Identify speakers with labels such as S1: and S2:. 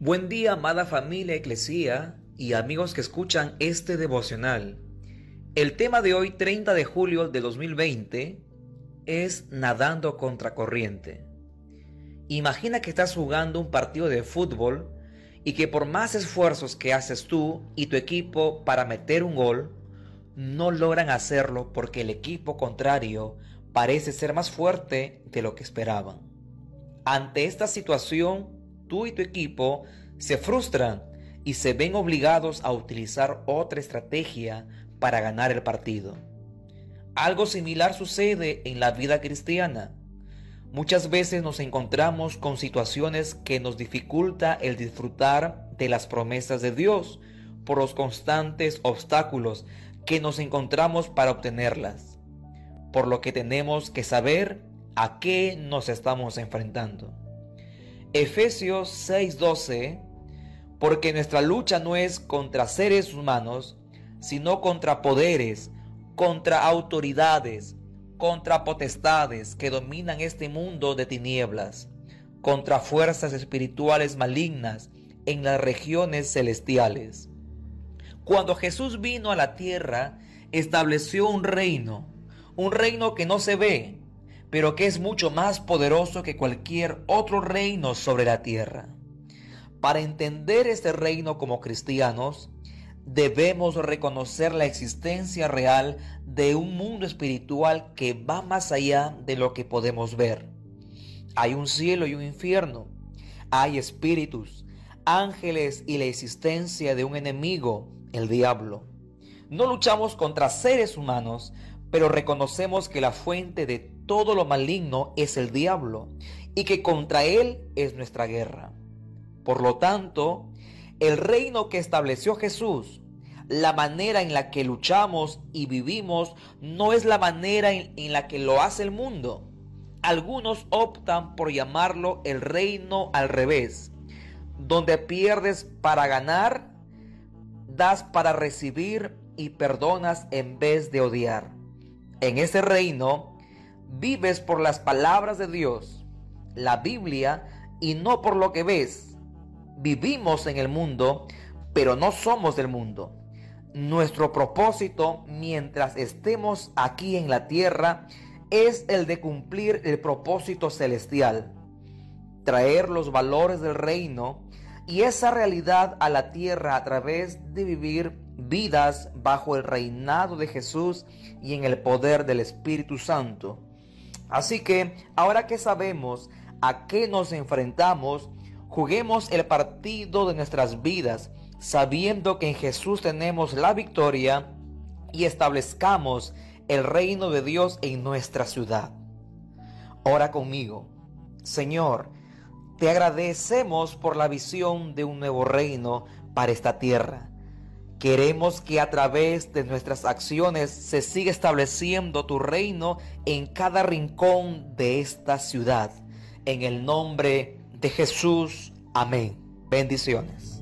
S1: Buen día, amada familia Eclesía y amigos que escuchan este devocional. El tema de hoy, 30 de julio de 2020, es nadando contra corriente. Imagina que estás jugando un partido de fútbol y que por más esfuerzos que haces tú y tu equipo para meter un gol, no logran hacerlo porque el equipo contrario parece ser más fuerte de lo que esperaban. Ante esta situación, tú y tu equipo se frustran y se ven obligados a utilizar otra estrategia para ganar el partido. Algo similar sucede en la vida cristiana. Muchas veces nos encontramos con situaciones que nos dificulta el disfrutar de las promesas de Dios por los constantes obstáculos que nos encontramos para obtenerlas. Por lo que tenemos que saber a qué nos estamos enfrentando. Efesios 6:12, porque nuestra lucha no es contra seres humanos, sino contra poderes, contra autoridades, contra potestades que dominan este mundo de tinieblas, contra fuerzas espirituales malignas en las regiones celestiales. Cuando Jesús vino a la tierra, estableció un reino, un reino que no se ve, pero que es mucho más poderoso que cualquier otro reino sobre la tierra. Para entender este reino como cristianos, debemos reconocer la existencia real de un mundo espiritual que va más allá de lo que podemos ver. Hay un cielo y un infierno. Hay espíritus, ángeles y la existencia de un enemigo, el diablo. No luchamos contra seres humanos, pero reconocemos que la fuente de todo lo maligno es el diablo y que contra él es nuestra guerra. Por lo tanto, el reino que estableció Jesús, la manera en la que luchamos y vivimos, no es la manera en, la que lo hace el mundo. Algunos optan por llamarlo el reino al revés, donde pierdes para ganar, das para recibir y perdonas en vez de odiar. En ese reino vives por las palabras de Dios, la Biblia, y no por lo que ves. Vivimos en el mundo, pero no somos del mundo. Nuestro propósito mientras estemos aquí en la tierra es el de cumplir el propósito celestial, traer los valores del reino y esa realidad a la tierra a través de vivir vidas bajo el reinado de Jesús y en el poder del Espíritu Santo. Así que ahora que sabemos a qué nos enfrentamos, juguemos el partido de nuestras vidas, sabiendo que en Jesús tenemos la victoria y establezcamos el reino de Dios en nuestra ciudad. Ora conmigo. Señor, te agradecemos por la visión de un nuevo reino para esta tierra. Queremos que a través de nuestras acciones se siga estableciendo tu reino en cada rincón de esta ciudad. En el nombre de Jesús. Amén. Bendiciones.